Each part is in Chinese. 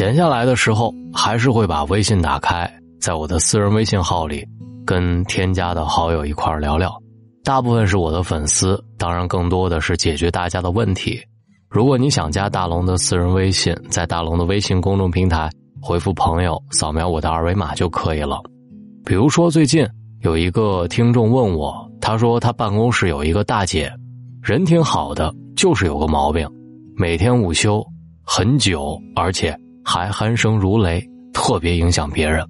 闲下来的时候，还是会把微信打开，在我的私人微信号里，跟添加的好友一块聊聊。大部分是我的粉丝，当然更多的是解决大家的问题。如果你想加大龙的私人微信，在大龙的微信公众平台回复“朋友”，扫描我的二维码就可以了。比如说，最近有一个听众问我，他说他办公室有一个大姐，人挺好的，就是有个毛病，每天午休很久，而且还鼾声如雷，特别影响别人。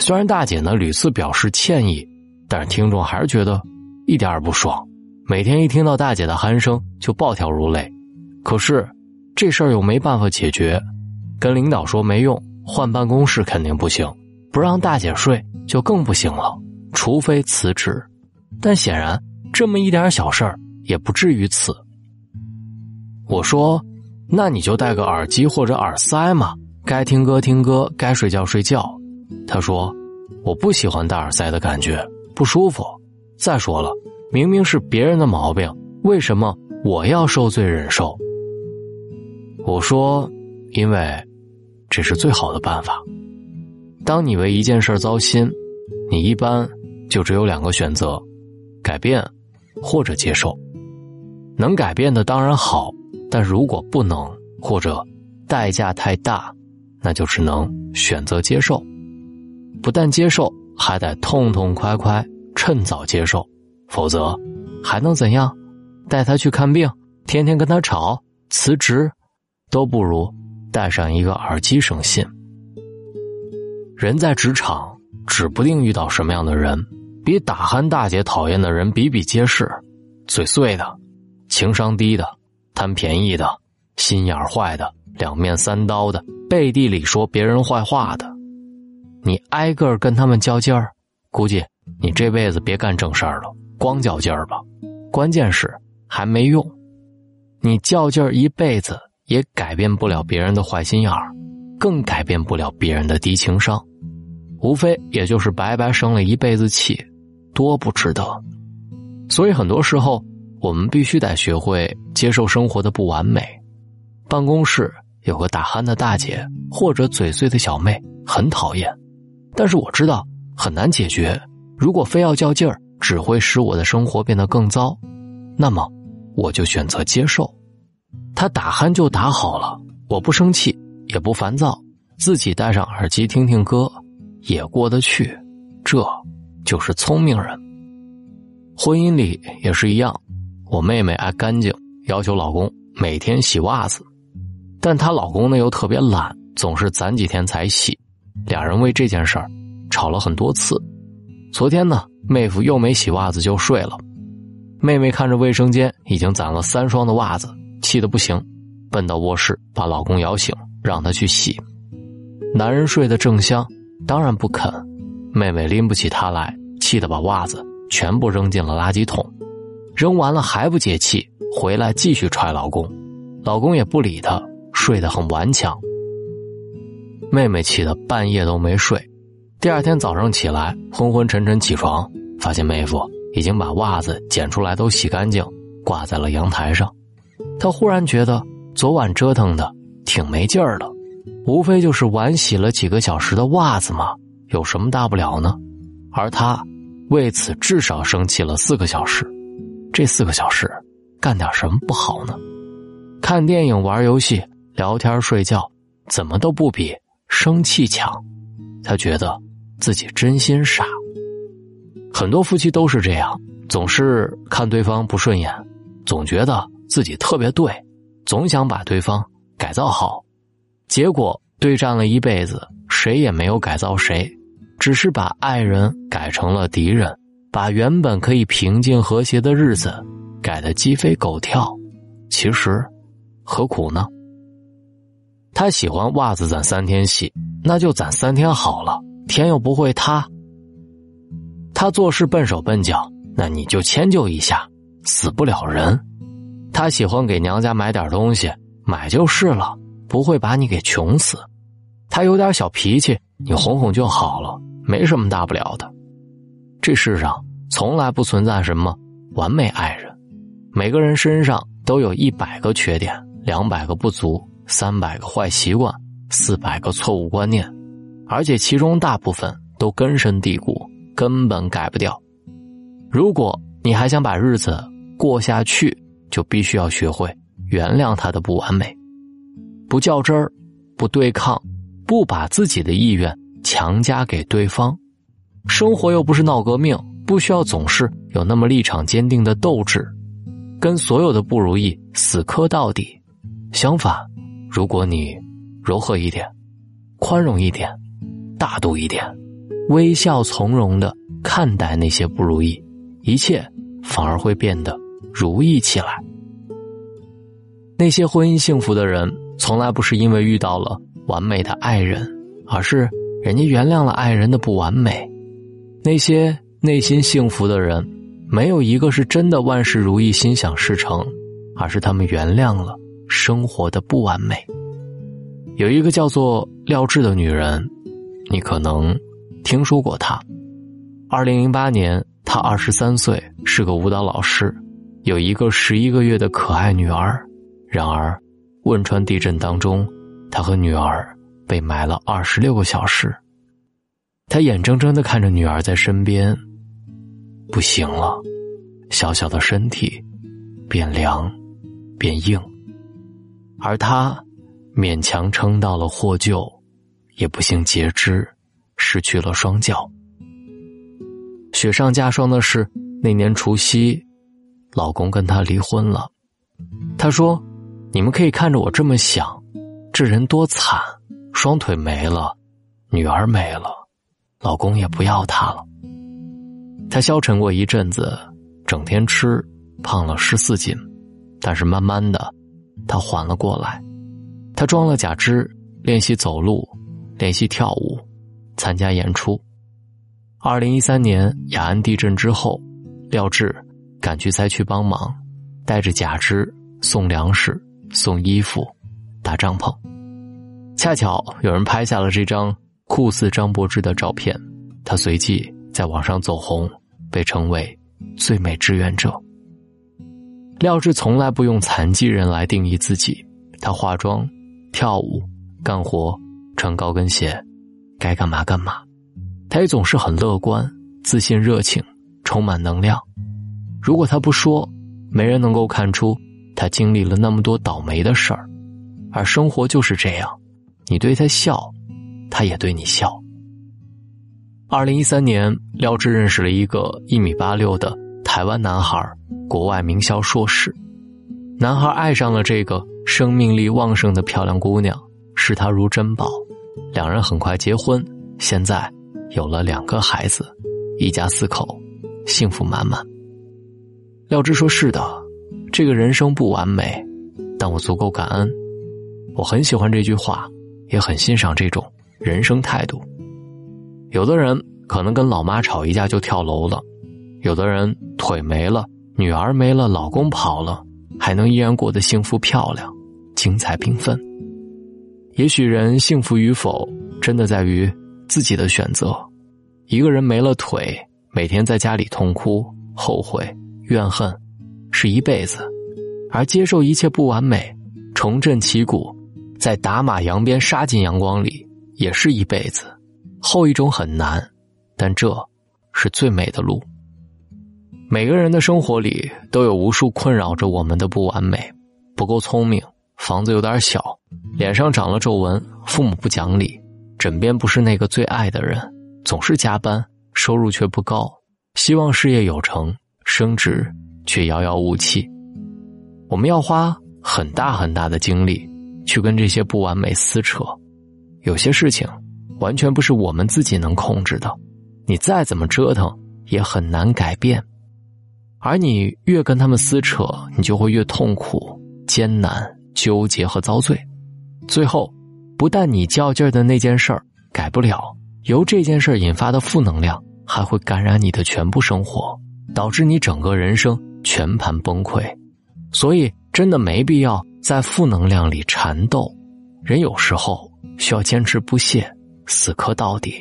虽然大姐呢屡次表示歉意，但是听众还是觉得。一点也不爽，每天一听到大姐的鼾声就暴跳如雷。可是这事儿又没办法解决，跟领导说没用，换办公室肯定不行，不让大姐睡就更不行了，除非辞职。但显然这么一点小事儿也不至于此。我说：“那你就戴个耳机或者耳塞嘛，该听歌听歌，该睡觉睡觉。”他说：“我不喜欢戴耳塞的感觉，不舒服。”再说了，明明是别人的毛病，为什么我要受罪忍受？我说，因为这是最好的办法。当你为一件事糟心，你一般就只有两个选择：改变或者接受。能改变的当然好，但如果不能或者代价太大，那就只能选择接受。不但接受，还得痛痛快快。趁早接受，否则还能怎样？带他去看病，天天跟他吵，辞职，都不如带上一个耳机省心。人在职场，指不定遇到什么样的人，比打鼾大姐讨厌的人比比皆是，嘴碎的，情商低的，贪便宜的，心眼坏的，两面三刀的，背地里说别人坏话的，你挨个跟他们较劲儿，估计。你这辈子别干正事儿了，光较劲儿吧。关键是还没用，你较劲儿一辈子也改变不了别人的坏心眼儿，更改变不了别人的低情商，无非也就是白白生了一辈子气，多不值得。所以很多时候，我们必须得学会接受生活的不完美。办公室有个打鼾的大姐或者嘴碎的小妹，很讨厌，但是我知道很难解决。如果非要较劲儿，只会使我的生活变得更糟，那么我就选择接受。他打鼾就打好了，我不生气，也不烦躁，自己戴上耳机听听歌，也过得去。这就是聪明人。婚姻里也是一样，我妹妹爱干净，要求老公每天洗袜子，但她老公呢又特别懒，总是攒几天才洗，俩人为这件事儿吵了很多次。昨天呢，妹夫又没洗袜子就睡了。妹妹看着卫生间已经攒了三双的袜子，气得不行，奔到卧室把老公摇醒，让他去洗。男人睡得正香，当然不肯。妹妹拎不起他来，气得把袜子全部扔进了垃圾桶。扔完了还不解气，回来继续踹老公。老公也不理她，睡得很顽强。妹妹气得半夜都没睡。第二天早上起来，昏昏沉沉起床，发现妹夫已经把袜子捡出来都洗干净，挂在了阳台上。他忽然觉得昨晚折腾的挺没劲儿的，无非就是晚洗了几个小时的袜子嘛，有什么大不了呢？而他为此至少生气了四个小时。这四个小时干点什么不好呢？看电影、玩游戏、聊天、睡觉，怎么都不比生气强。他觉得。自己真心傻，很多夫妻都是这样，总是看对方不顺眼，总觉得自己特别对，总想把对方改造好，结果对战了一辈子，谁也没有改造谁，只是把爱人改成了敌人，把原本可以平静和谐的日子改得鸡飞狗跳。其实，何苦呢？他喜欢袜子攒三天洗，那就攒三天好了。天又不会塌，他做事笨手笨脚，那你就迁就一下，死不了人。他喜欢给娘家买点东西，买就是了，不会把你给穷死。他有点小脾气，你哄哄就好了，没什么大不了的。这世上从来不存在什么完美爱人，每个人身上都有一百个缺点，两百个不足，三百个坏习惯，四百个错误观念，而且其中大部分都根深蒂固，根本改不掉。如果你还想把日子过下去，就必须要学会原谅他的不完美，不较真儿，不对抗，不把自己的意愿强加给对方。生活又不是闹革命，不需要总是有那么立场坚定的斗志，跟所有的不如意死磕到底。相反，如果你柔和一点，宽容一点，大度一点，微笑从容的看待那些不如意。一切反而会变得如意起来。那些婚姻幸福的人，从来不是因为遇到了完美的爱人，而是人家原谅了爱人的不完美。那些内心幸福的人，没有一个是真的万事如意、心想事成，而是他们原谅了生活的不完美。有一个叫做廖智的女人，你可能听说过她。二零零八年。他二十三岁，是个舞蹈老师，有一个十一个月的可爱女儿。然而，汶川地震当中，他和女儿被埋了二十六个小时。他眼睁睁的看着女儿在身边不行了，小小的身体变凉变硬，而他勉强撑到了获救，也不幸截肢，失去了双脚。雪上加霜的是，那年除夕，老公跟她离婚了。他说：“你们可以看着我这么想，这人多惨，双腿没了，女儿没了，老公也不要她了。”她消沉过一阵子，整天吃，胖了十四斤，但是慢慢的，她缓了过来。她装了假肢，练习走路，练习跳舞，参加演出。二零一三年雅安地震之后，廖智赶去灾区帮忙，带着假肢送粮食、送衣服、搭帐篷。恰巧有人拍下了这张酷似张柏芝的照片，他随即在网上走红，被称为“最美志愿者”。廖智从来不用残疾人来定义自己，他化妆、跳舞、干活、穿高跟鞋，该干嘛干嘛。他也总是很乐观、自信、热情，充满能量。如果他不说，没人能够看出他经历了那么多倒霉的事儿。而生活就是这样，你对他笑，他也对你笑。二零一三年，廖智认识了一个一米八六的台湾男孩，国外名校硕士。男孩爱上了这个生命力旺盛的漂亮姑娘，视她如珍宝。两人很快结婚，现在。有了两个孩子，一家四口，幸福满满。廖智说：“是的，这个人生不完美，但我足够感恩。我很喜欢这句话，也很欣赏这种人生态度。有的人可能跟老妈吵一架就跳楼了，有的人腿没了，女儿没了，老公跑了，还能依然过得幸福漂亮，精彩缤纷。也许人幸福与否，真的在于。”自己的选择，一个人没了腿，每天在家里痛哭、后悔、怨恨，是一辈子；而接受一切不完美，重振旗鼓，在打马扬鞭、杀进阳光里，也是一辈子。后一种很难，但这是最美的路。每个人的生活里都有无数困扰着我们的不完美：不够聪明，房子有点小，脸上长了皱纹，父母不讲理。枕边不是那个最爱的人，总是加班，收入却不高，希望事业有成，升职却遥遥无期。我们要花很大很大的精力去跟这些不完美撕扯，有些事情完全不是我们自己能控制的，你再怎么折腾也很难改变。而你越跟他们撕扯，你就会越痛苦、艰难、纠结和遭罪，最后。不但你较劲儿的那件事儿改不了，由这件事儿引发的负能量还会感染你的全部生活，导致你整个人生全盘崩溃。所以，真的没必要在负能量里缠斗。人有时候需要坚持不懈，死磕到底；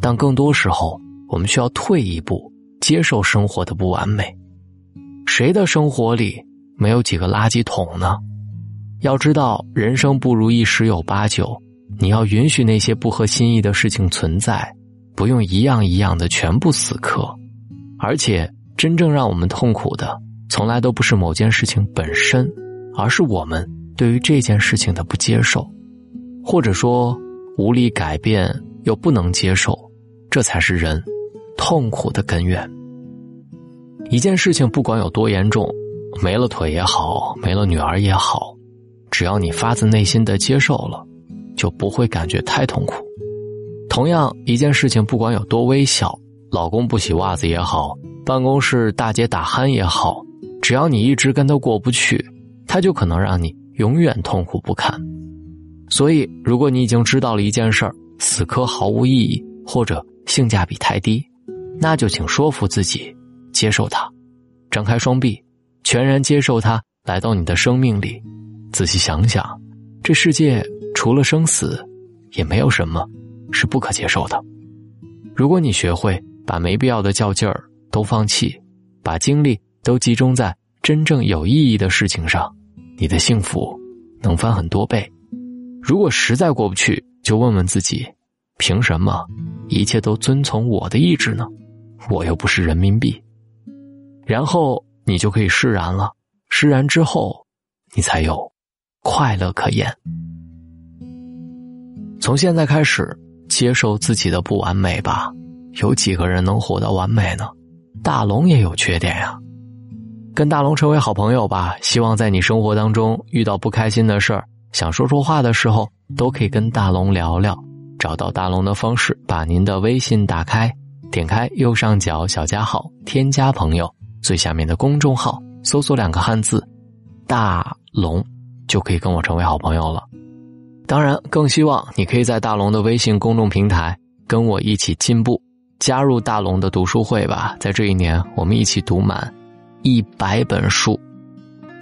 但更多时候，我们需要退一步，接受生活的不完美。谁的生活里没有几个垃圾桶呢？要知道，人生不如意十有八九，你要允许那些不合心意的事情存在，不用一样一样的全部死磕。而且，真正让我们痛苦的，从来都不是某件事情本身，而是我们对于这件事情的不接受，或者说无力改变又不能接受，这才是人痛苦的根源。一件事情不管有多严重，没了腿也好，没了女儿也好，只要你发自内心的接受了，就不会感觉太痛苦。同样，一件事情不管有多微小，老公不洗袜子也好，办公室大姐打鼾也好，只要你一直跟他过不去，他就可能让你永远痛苦不堪。所以，如果你已经知道了一件事儿死磕毫无意义，或者性价比太低，那就请说服自己。接受它，张开双臂，全然接受它来到你的生命里。仔细想想，这世界除了生死，也没有什么是不可接受的。如果你学会把没必要的较劲儿都放弃，把精力都集中在真正有意义的事情上，你的幸福能翻很多倍。如果实在过不去，就问问自己：凭什么一切都遵从我的意志呢？我又不是人民币。然后你就可以释然了，释然之后，你才有快乐可言。从现在开始，接受自己的不完美吧。有几个人能活到完美呢？大龙也有缺点呀。跟大龙成为好朋友吧。希望在你生活当中遇到不开心的事儿，想说说话的时候，都可以跟大龙聊聊。找到大龙的方式，把您的微信打开，点开右上角小加号，添加朋友。最下面的公众号搜索两个汉字“大龙”，就可以跟我成为好朋友了。当然，更希望你可以在大龙的微信公众平台跟我一起进步，加入大龙的读书会吧。在这一年，我们一起读满一百本书。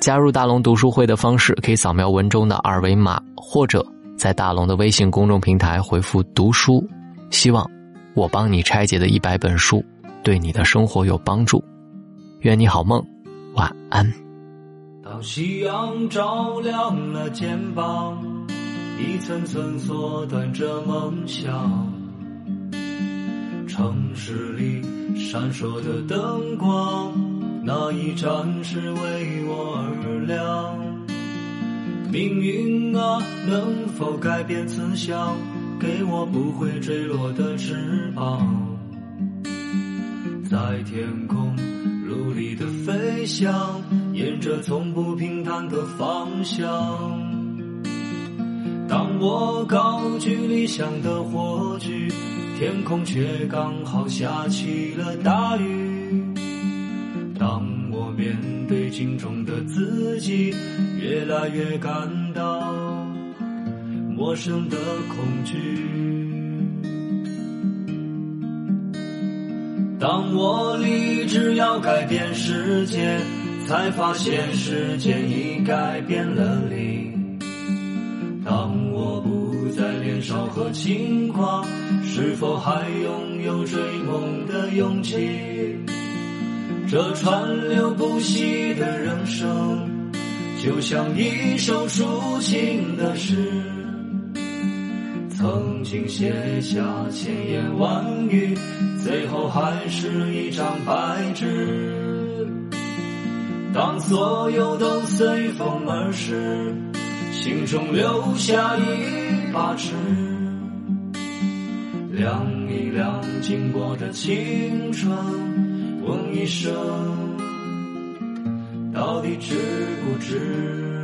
加入大龙读书会的方式，可以扫描文中的二维码，或者在大龙的微信公众平台回复“读书”。希望我帮你拆解的一百本书，对你的生活有帮助。愿你好梦，晚安。当夕阳照亮了肩膀，一层层缩短着梦想。城市里闪烁的灯光，那一盏是为我而亮。命运啊，能否改变慈祥，给我不会坠落的翅膀，在天空。努力的飞翔，沿着从不平坦的方向。当我高举理想的火炬，天空却刚好下起了大雨。面对镜中的自己，越来越感到陌生的恐惧。当我立志要改变世界，才发现时间已改变了你。当我不再年少和轻狂，是否还拥有追梦的勇气？这川流不息的人生，就像一首抒情的诗。曾经写下千言万语，最后还是一张白纸。当所有都随风而逝，心中留下一把尺，量一量经过的青春，问一声，到底值不值？